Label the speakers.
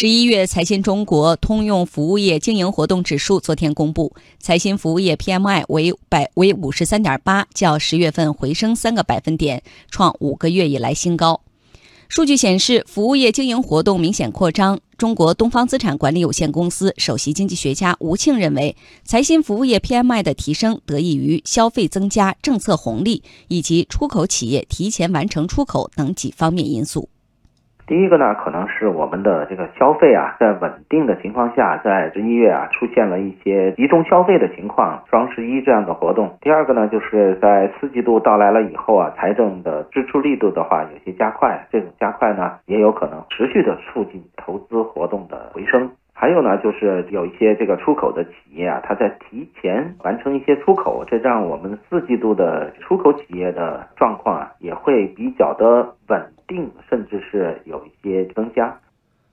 Speaker 1: 十一月财新中国通用服务业经营活动指数昨天公布，财新服务业 PMI 为百为五十三点八，较十月份回升三个百分点，创五个月以来新高。数据显示，服务业经营活动明显扩张。中国东方资产管理有限公司首席经济学家吴庆认为，财新服务业 PMI 的提升得益于消费增加、政策红利以及出口企业提前完成出口等几方面因素。
Speaker 2: 第一个呢，可能是我们的这个消费啊，在稳定的情况下，在十一月啊出现了一些集中消费的情况，双十一这样的活动。第二个呢，就是在四季度到来了以后啊，财政的支出力度的话有些加快，这种加快呢，也有可能持续的促进投资活动的回升。还有呢，就是有一些这个出口的企业啊，它在提前完成一些出口，这让我们四季度的出口企业的状况啊，也会比较的稳定，甚至是有一些。